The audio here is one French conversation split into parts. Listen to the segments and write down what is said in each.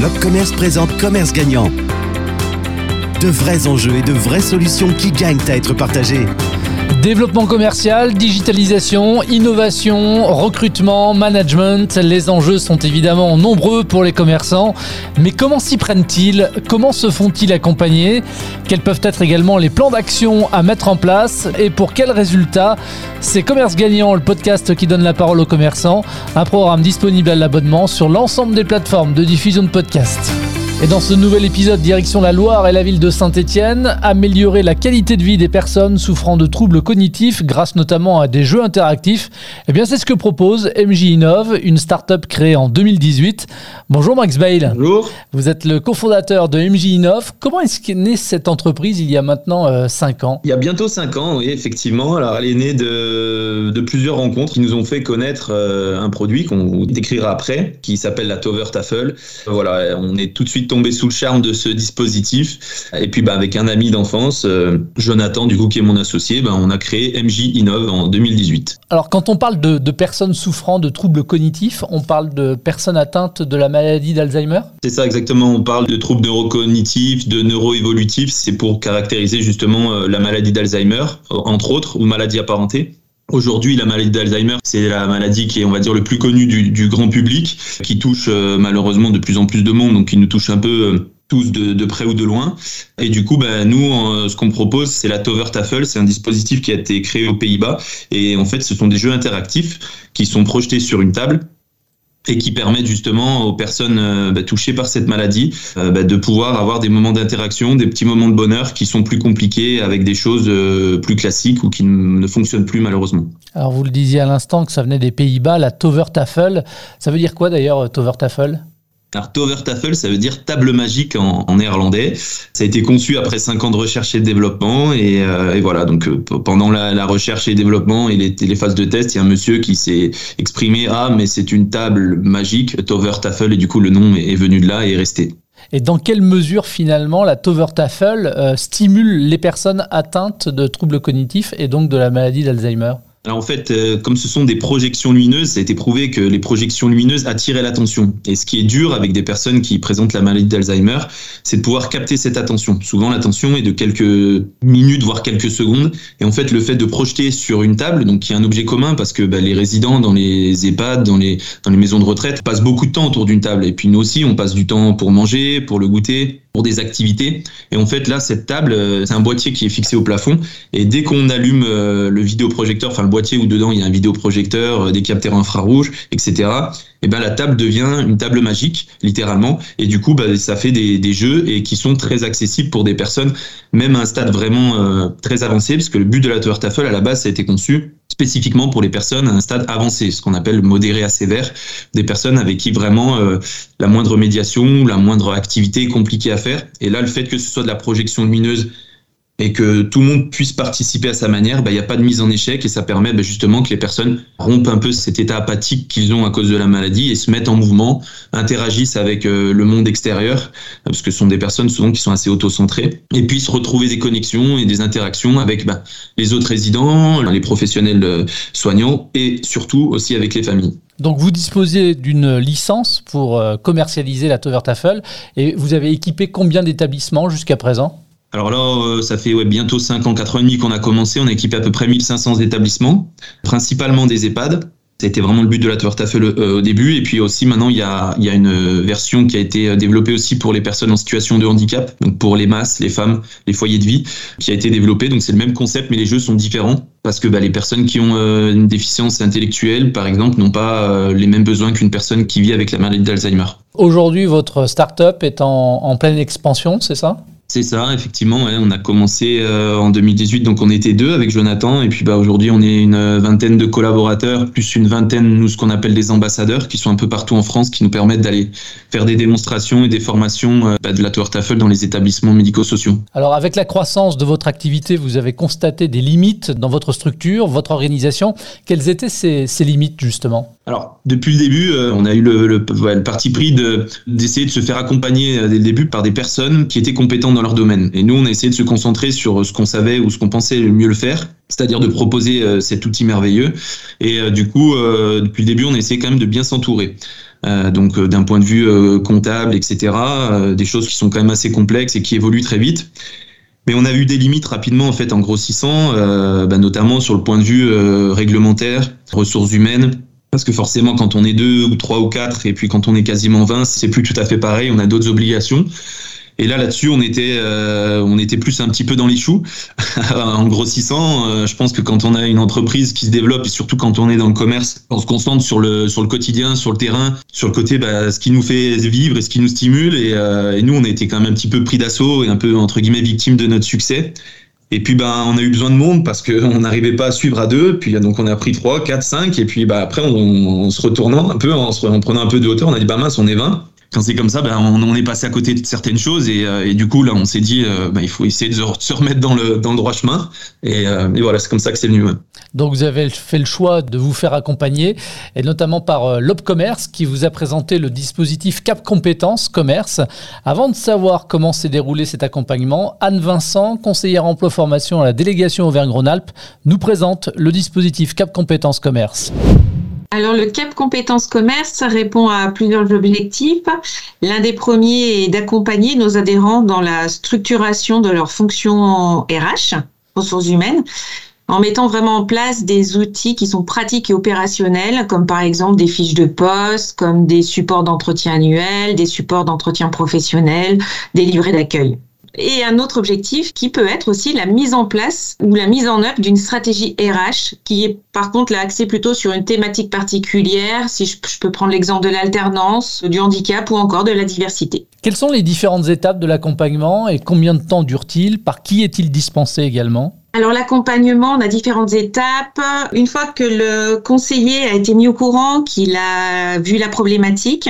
L'Opcommerce présente Commerce Gagnant. De vrais enjeux et de vraies solutions qui gagnent à être partagés. Développement commercial, digitalisation, innovation, recrutement, management, les enjeux sont évidemment nombreux pour les commerçants, mais comment s'y prennent-ils? Comment se font-ils accompagner? Quels peuvent être également les plans d'action à mettre en place? Et pour quels résultats? C'est Commerce Gagnant, le podcast qui donne la parole aux commerçants, un programme disponible à l'abonnement sur l'ensemble des plateformes de diffusion de podcasts. Et dans ce nouvel épisode, direction la Loire et la ville de Saint-Étienne, améliorer la qualité de vie des personnes souffrant de troubles cognitifs grâce notamment à des jeux interactifs, eh bien c'est ce que propose MJ Innove, une start-up créée en 2018. Bonjour Max Bale. Bonjour. Vous êtes le cofondateur de MJ Innove. Comment est-ce qu'est née cette entreprise il y a maintenant 5 euh, ans? Il y a bientôt 5 ans, oui, effectivement. Alors elle est née de, de plusieurs rencontres qui nous ont fait connaître euh, un produit qu'on décrira après, qui s'appelle la Tover Tafel. Voilà, on est tout de suite tombé sous le charme de ce dispositif. Et puis, bah, avec un ami d'enfance, euh, Jonathan, du coup, qui est mon associé, bah, on a créé MJ Innove en 2018. Alors, quand on parle de, de, personnes souffrant de troubles cognitifs, on parle de personnes atteintes de la maladie d'Alzheimer? C'est ça, exactement. On parle de troubles neurocognitifs, de neuroévolutifs. C'est pour caractériser justement euh, la maladie d'Alzheimer, entre autres, ou maladie apparentée. Aujourd'hui, la maladie d'Alzheimer, c'est la maladie qui est, on va dire, le plus connue du, du grand public, qui touche euh, malheureusement de plus en plus de monde, donc qui nous touche un peu euh, tous de, de, près ou de loin. Et du coup, ben, nous, euh, ce qu'on propose, c'est la Tover Tafel. C'est un dispositif qui a été créé aux Pays-Bas. Et en fait, ce sont des jeux interactifs qui sont projetés sur une table et qui permettent justement aux personnes euh, bah, touchées par cette maladie euh, bah, de pouvoir avoir des moments d'interaction, des petits moments de bonheur qui sont plus compliqués avec des choses euh, plus classiques ou qui ne fonctionnent plus malheureusement. Alors vous le disiez à l'instant que ça venait des Pays-Bas, la Tover Tafel. Ça veut dire quoi d'ailleurs Tover Tafel alors, Tovertafel, ça veut dire table magique en, néerlandais. Ça a été conçu après cinq ans de recherche et de développement. Et, euh, voilà, donc euh, pendant la, recherche et développement et les, phases de test, il y a un monsieur qui s'est exprimé Ah, mais c'est une table magique, Tovertafel, et du coup, le nom est, est venu de là et est resté. Et dans quelle mesure finalement la Tovertafel euh, stimule les personnes atteintes de troubles cognitifs et donc de la maladie d'Alzheimer? Alors en fait, euh, comme ce sont des projections lumineuses, ça a été prouvé que les projections lumineuses attiraient l'attention. Et ce qui est dur avec des personnes qui présentent la maladie d'Alzheimer, c'est de pouvoir capter cette attention. Souvent, l'attention est de quelques minutes, voire quelques secondes. Et en fait, le fait de projeter sur une table, donc qui est un objet commun, parce que bah, les résidents dans les EHPAD, dans les, dans les maisons de retraite, passent beaucoup de temps autour d'une table. Et puis nous aussi, on passe du temps pour manger, pour le goûter, pour des activités. Et en fait, là, cette table, euh, c'est un boîtier qui est fixé au plafond. Et dès qu'on allume euh, le vidéoprojecteur, enfin le boîtier où dedans il y a un vidéoprojecteur, euh, des capteurs infrarouges, etc. Et ben la table devient une table magique, littéralement. Et du coup, bah, ça fait des, des, jeux et qui sont très accessibles pour des personnes, même à un stade vraiment euh, très avancé, parce que le but de la Tower Tafel à la base, ça a été conçu spécifiquement pour les personnes à un stade avancé, ce qu'on appelle modéré à sévère, des personnes avec qui vraiment euh, la moindre médiation, la moindre activité est compliquée à faire. Et là, le fait que ce soit de la projection lumineuse et que tout le monde puisse participer à sa manière, bah, il n'y a pas de mise en échec et ça permet bah, justement que les personnes rompent un peu cet état apathique qu'ils ont à cause de la maladie et se mettent en mouvement, interagissent avec euh, le monde extérieur, parce que ce sont des personnes souvent qui sont assez auto-centrées, et puissent retrouver des connexions et des interactions avec bah, les autres résidents, les professionnels euh, soignants et surtout aussi avec les familles. Donc vous disposez d'une licence pour euh, commercialiser la Tovertafel et vous avez équipé combien d'établissements jusqu'à présent? Alors là, ça fait bientôt 5 ans, 4 ans et demi qu'on a commencé. On a équipé à peu près 1500 établissements, principalement des EHPAD. C'était vraiment le but de la Tafel euh, au début. Et puis aussi, maintenant, il y, a, une version qui a été développée aussi pour les personnes en situation de handicap, donc pour les masses, les femmes, les foyers de vie, qui a été développée. Donc c'est le même concept, mais les jeux sont différents parce que bah, les personnes qui ont euh, une déficience intellectuelle, par exemple, n'ont pas euh, les mêmes besoins qu'une personne qui vit avec la maladie d'Alzheimer. Aujourd'hui, votre start-up est en pleine expansion, c'est ça? C'est ça, effectivement. Ouais, on a commencé euh, en 2018, donc on était deux avec Jonathan, et puis bah, aujourd'hui on est une vingtaine de collaborateurs, plus une vingtaine, nous, ce qu'on appelle des ambassadeurs, qui sont un peu partout en France, qui nous permettent d'aller faire des démonstrations et des formations euh, bah, de la Tour Tafel dans les établissements médico-sociaux. Alors avec la croissance de votre activité, vous avez constaté des limites dans votre structure, votre organisation. Quelles étaient ces, ces limites justement? Alors, depuis le début, euh, on a eu le, le, le parti pris d'essayer de, de, se faire accompagner euh, dès le début par des personnes qui étaient compétentes dans leur domaine. Et nous, on a essayé de se concentrer sur ce qu'on savait ou ce qu'on pensait mieux le faire, c'est-à-dire de proposer euh, cet outil merveilleux. Et du coup, depuis le début, on a essayé quand même de bien s'entourer. donc d'un point de vue comptable, etc. des choses qui sont quand même assez complexes et qui évoluent très vite. Mais on a eu des limites rapidement en fait en grossissant, bah, notamment sur le point de vue réglementaire, ressources humaines. Parce que forcément, quand on est deux ou trois ou quatre, et puis quand on est quasiment 20, c'est plus tout à fait pareil. On a d'autres obligations. Et là, là-dessus, on était, euh, on était plus un petit peu dans les choux en grossissant. Euh, je pense que quand on a une entreprise qui se développe et surtout quand on est dans le commerce, on se concentre sur le sur le quotidien, sur le terrain, sur le côté, bah, ce qui nous fait vivre et ce qui nous stimule. Et, euh, nous, on a été quand même un petit peu pris d'assaut et un peu entre guillemets victime de notre succès. Et puis ben on a eu besoin de monde parce qu'on n'arrivait pas à suivre à deux. Puis donc on a pris trois, quatre, cinq. Et puis bah après on, se retournant un peu, en, prenant un peu de hauteur, on a dit bah mince on est 20 quand c'est comme ça, ben, on, est passé à côté de certaines choses et, euh, du coup là, on s'est dit, euh, ben, il faut essayer de se remettre dans le droit chemin et, euh, et voilà, c'est comme ça que c'est venu. Donc vous avez fait le choix de vous faire accompagner et notamment par l'Opcommerce qui vous a présenté le dispositif Cap Compétences Commerce. Avant de savoir comment s'est déroulé cet accompagnement, Anne Vincent, conseillère emploi formation à la délégation Auvergne-Rhône-Alpes, nous présente le dispositif Cap Compétences Commerce. Alors le CAP compétences commerce, répond à plusieurs objectifs. L'un des premiers est d'accompagner nos adhérents dans la structuration de leurs fonctions RH, ressources humaines, en mettant vraiment en place des outils qui sont pratiques et opérationnels, comme par exemple des fiches de poste, comme des supports d'entretien annuels, des supports d'entretien professionnel, des livrets d'accueil et un autre objectif qui peut être aussi la mise en place ou la mise en œuvre d'une stratégie RH qui est par contre axée plutôt sur une thématique particulière, si je, peux prendre l'exemple de l'alternance, du handicap ou encore de la diversité. Quelles sont les différentes étapes de l'accompagnement et combien de temps dure-t-il? Par qui est-il dispensé également? Alors l'accompagnement, on a différentes étapes. Une fois que le conseiller a été mis au courant, qu'il a vu la problématique,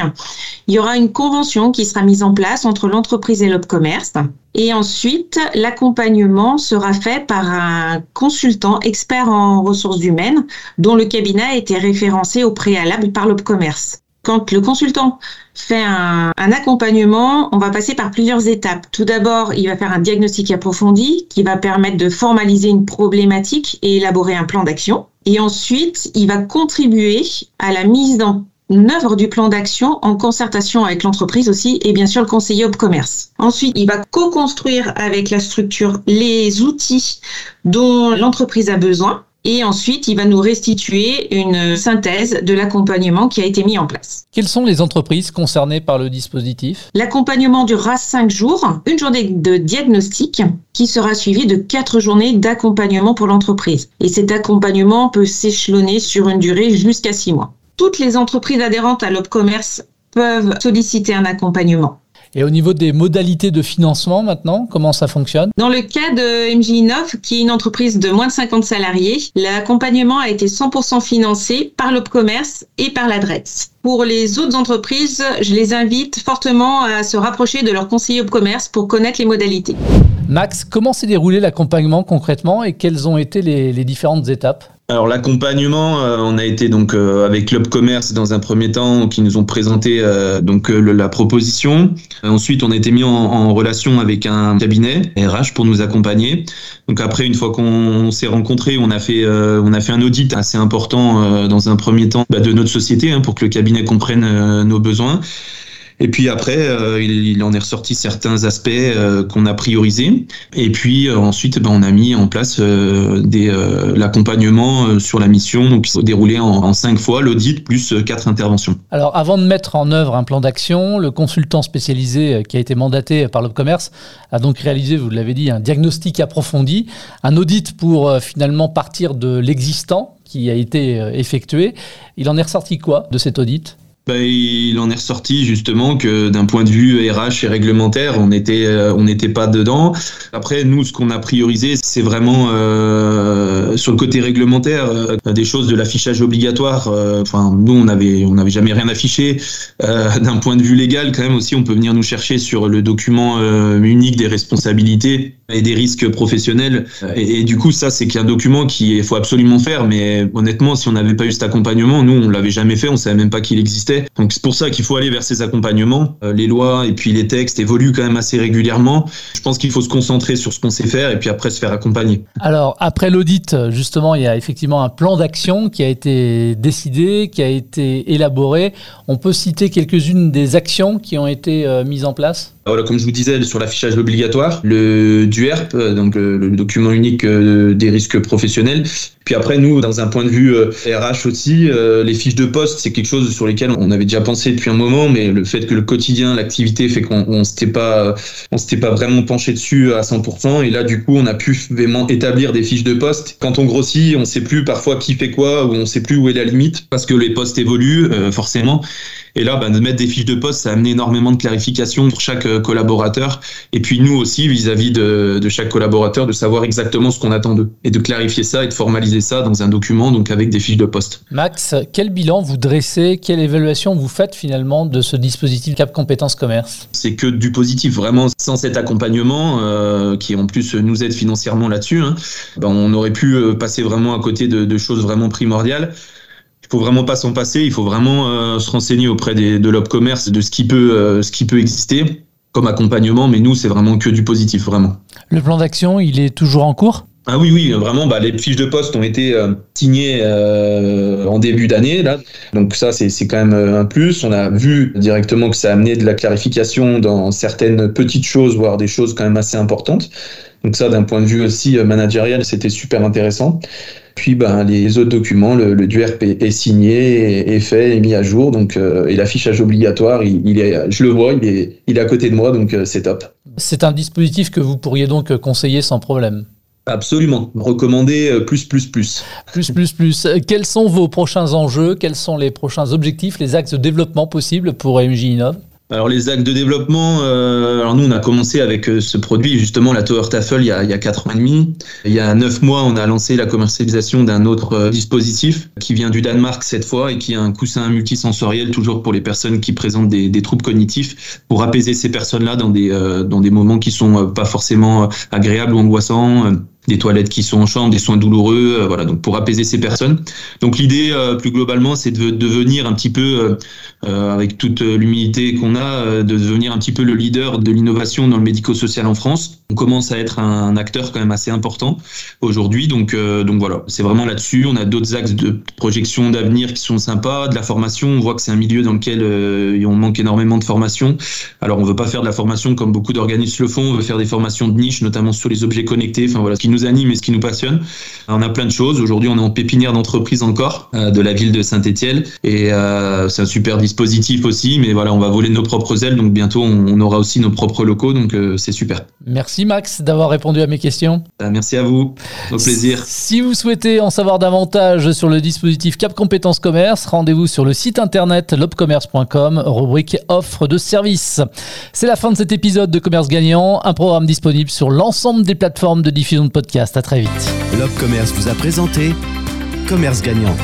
il y aura une convention qui sera mise en place entre l'entreprise et l'opcommerce. Et ensuite, l'accompagnement sera fait par un consultant expert en ressources humaines dont le cabinet a été référencé au préalable par l'opcommerce. Quand le consultant fait un, accompagnement, on va passer par plusieurs étapes. Tout d'abord, il va faire un diagnostic approfondi qui va permettre de formaliser une problématique et élaborer un plan d'action. Et ensuite, il va contribuer à la mise en œuvre du plan d'action en concertation avec l'entreprise aussi et bien sûr le conseiller au commerce. Ensuite, il va co-construire avec la structure les outils dont l'entreprise a besoin et ensuite, il va nous restituer une synthèse de l'accompagnement qui a été mis en place. Quelles sont les entreprises concernées par le dispositif? L'accompagnement durera cinq jours, une journée de diagnostic qui sera suivie de quatre journées d'accompagnement pour l'entreprise. Et cet accompagnement peut s'échelonner sur une durée jusqu'à six mois. Toutes les entreprises adhérentes à l'Opcommerce peuvent solliciter un accompagnement. Et au niveau des modalités de financement maintenant, comment ça fonctionne? Dans le cas de MJ Innov, qui est une entreprise de moins de 50 salariés, l'accompagnement a été 100% financé par l'Opcommerce et par l'adresse. Pour les autres entreprises, je les invite fortement à se rapprocher de leur conseiller Opcommerce pour connaître les modalités. Max, comment s'est déroulé l'accompagnement concrètement et quelles ont été les, les différentes étapes? Alors l'accompagnement, euh, on a été donc euh, avec Club Commerce dans un premier temps qui nous ont présenté euh, donc la proposition. ensuite, on a été mis en, relation avec un cabinet RH pour nous accompagner. Donc après, une fois qu'on s'est rencontrés, on a fait on a fait un audit assez important dans un premier temps bah, de notre société hein, pour que le cabinet comprenne nos besoins. Et puis après, euh, il, en est ressorti certains aspects euh, qu'on a priorisés. Et puis euh, ensuite, ben, on a mis en place l'accompagnement sur la mission, donc il s'est déroulé en, en, cinq fois l'audit plus quatre interventions. Alors, avant de mettre en œuvre un plan d'action, le consultant spécialisé qui a été mandaté par l'Opcommerce a donc réalisé, vous l'avez dit, un diagnostic approfondi, un audit pour finalement partir de l'existant qui a été effectué. Il en est ressorti quoi de cet audit? Bah, il en est ressorti justement que d'un point de vue RH et réglementaire, euh, on n'était pas dedans. Après, nous, ce qu'on a priorisé, c'est vraiment euh, sur le côté réglementaire, euh, des choses de l'affichage obligatoire. Enfin, nous, on n'avait jamais rien affiché. d'un point de vue légal, quand même aussi, on peut venir nous chercher sur le document unique des responsabilités et des risques professionnels. Et, du coup, ça, c'est un document qu'il faut absolument faire. Mais honnêtement, si on n'avait pas eu cet accompagnement, nous, on l'avait jamais fait, on savait même pas qu'il existait. Donc c'est pour ça qu'il faut aller vers ces accompagnements. Euh, les lois et puis les textes évoluent quand même assez régulièrement. Je pense qu'il faut se concentrer sur ce qu'on sait faire et puis après se faire accompagner. Alors après l'audit, justement, il y a effectivement un plan d'action qui a été décidé, qui a été élaboré. On peut citer quelques-unes des actions qui ont été euh, mises en place? Voilà, comme je vous disais, sur l'affichage obligatoire, le DUERP, euh, donc le, document unique euh, des risques professionnels. Puis après, nous, dans un point de vue RH aussi, les fiches de poste, c'est quelque chose sur lesquelles on avait déjà pensé depuis un moment, mais le fait que le quotidien, l'activité fait qu'on on s'était pas, on s'était pas vraiment penché dessus à 100%. Et là, du coup, on a pu vraiment établir des fiches de poste. Quand on grossit, on sait plus parfois qui fait quoi, ou on sait plus où est la limite, parce que les postes évoluent forcément. Et là, bah, de mettre des fiches de poste, ça a amené énormément de clarification pour chaque euh, collaborateur. Et puis nous aussi, vis-à-vis de, de, chaque collaborateur, de savoir exactement ce qu'on attend d'eux. Et de clarifier ça et de formaliser ça dans un document, donc avec des fiches de poste. Max, quel bilan vous dressez? Quelle évaluation vous faites finalement de ce dispositif Cap Compétences Commerce? C'est que du positif. Vraiment, sans cet accompagnement, euh, qui en plus nous aide financièrement là-dessus, hein, ben, on aurait pu euh, passer vraiment à côté de, de choses vraiment primordiales faut vraiment pas s'en passer. Il faut vraiment euh, se renseigner auprès des, de l'Opcommerce de ce qui peut, euh, ce qui peut exister comme accompagnement. Mais nous, c'est vraiment que du positif, vraiment. Le plan d'action, il est toujours en cours? Ah oui, oui, vraiment, bah, les fiches de poste ont été euh, signées en début d'année. Là. Donc ça, c'est quand même un plus. On a vu directement que ça a amené de la clarification dans certaines petites choses, voire des choses quand même assez importantes. Donc ça, d'un point de vue aussi managérial, c'était super intéressant. Puis ben, les autres documents, le, le DUERP est, signé, est, fait, est mis à jour. Donc, euh, et l'affichage obligatoire, il, est, je le vois, il est, il est à côté de moi, donc euh, c'est top. C'est un dispositif que vous pourriez donc conseiller sans problème? Absolument. Recommander euh, plus, plus, plus. Plus, plus, plus. Quels sont vos prochains enjeux? Quels sont les prochains objectifs, les axes de développement possibles pour MJ Innov? Alors les actes de développement, euh, alors nous on a commencé avec euh, ce produit justement la Tower Tafel il y a, il y a 4 ans et demi. Il y a 9 mois on a lancé la commercialisation d'un autre euh, dispositif qui vient du Danemark cette fois et qui est un coussin multisensoriel toujours pour les personnes qui présentent des, des troubles cognitifs pour apaiser ces personnes-là dans des, dans des moments qui sont pas forcément agréables ou angoissants des toilettes qui sont en chambre, des soins douloureux, euh, voilà, donc pour apaiser ces personnes. Donc l'idée, euh, plus globalement, c'est de devenir un petit peu, euh, avec toute l'humilité qu'on a, de devenir un petit peu le leader de l'innovation dans le médico-social en France. On commence à être un, acteur quand même assez important aujourd'hui, donc donc voilà, c'est vraiment là-dessus. On a d'autres axes de projection d'avenir qui sont sympas, de la formation. On voit que c'est un milieu dans lequel on manque énormément de formation. Alors on veut pas faire de la formation comme beaucoup d'organismes le font. On veut faire des formations de niche, notamment sur les objets connectés. Enfin voilà, ce qui nous anime et ce qui nous passionne. On a plein de choses. Aujourd'hui, on est en pépinière d'entreprise encore euh, de la ville de Saint-Étienne et euh, c'est un super dispositif aussi. Mais voilà, on va voler nos propres ailes, donc bientôt on, aura aussi nos propres locaux, donc euh, c'est super. Merci Max d'avoir répondu à mes questions. merci à vous, au plaisir. Si vous souhaitez en savoir davantage sur le dispositif Cap Compétences Commerce, rendez-vous sur le site internet lobcommerce.com, rubrique offre de services. C'est la fin de cet épisode de Commerce Gagnant, un programme disponible sur l'ensemble des plateformes de diffusion de podcasts. À très vite. Lob Commerce vous a présenté Commerce Gagnant.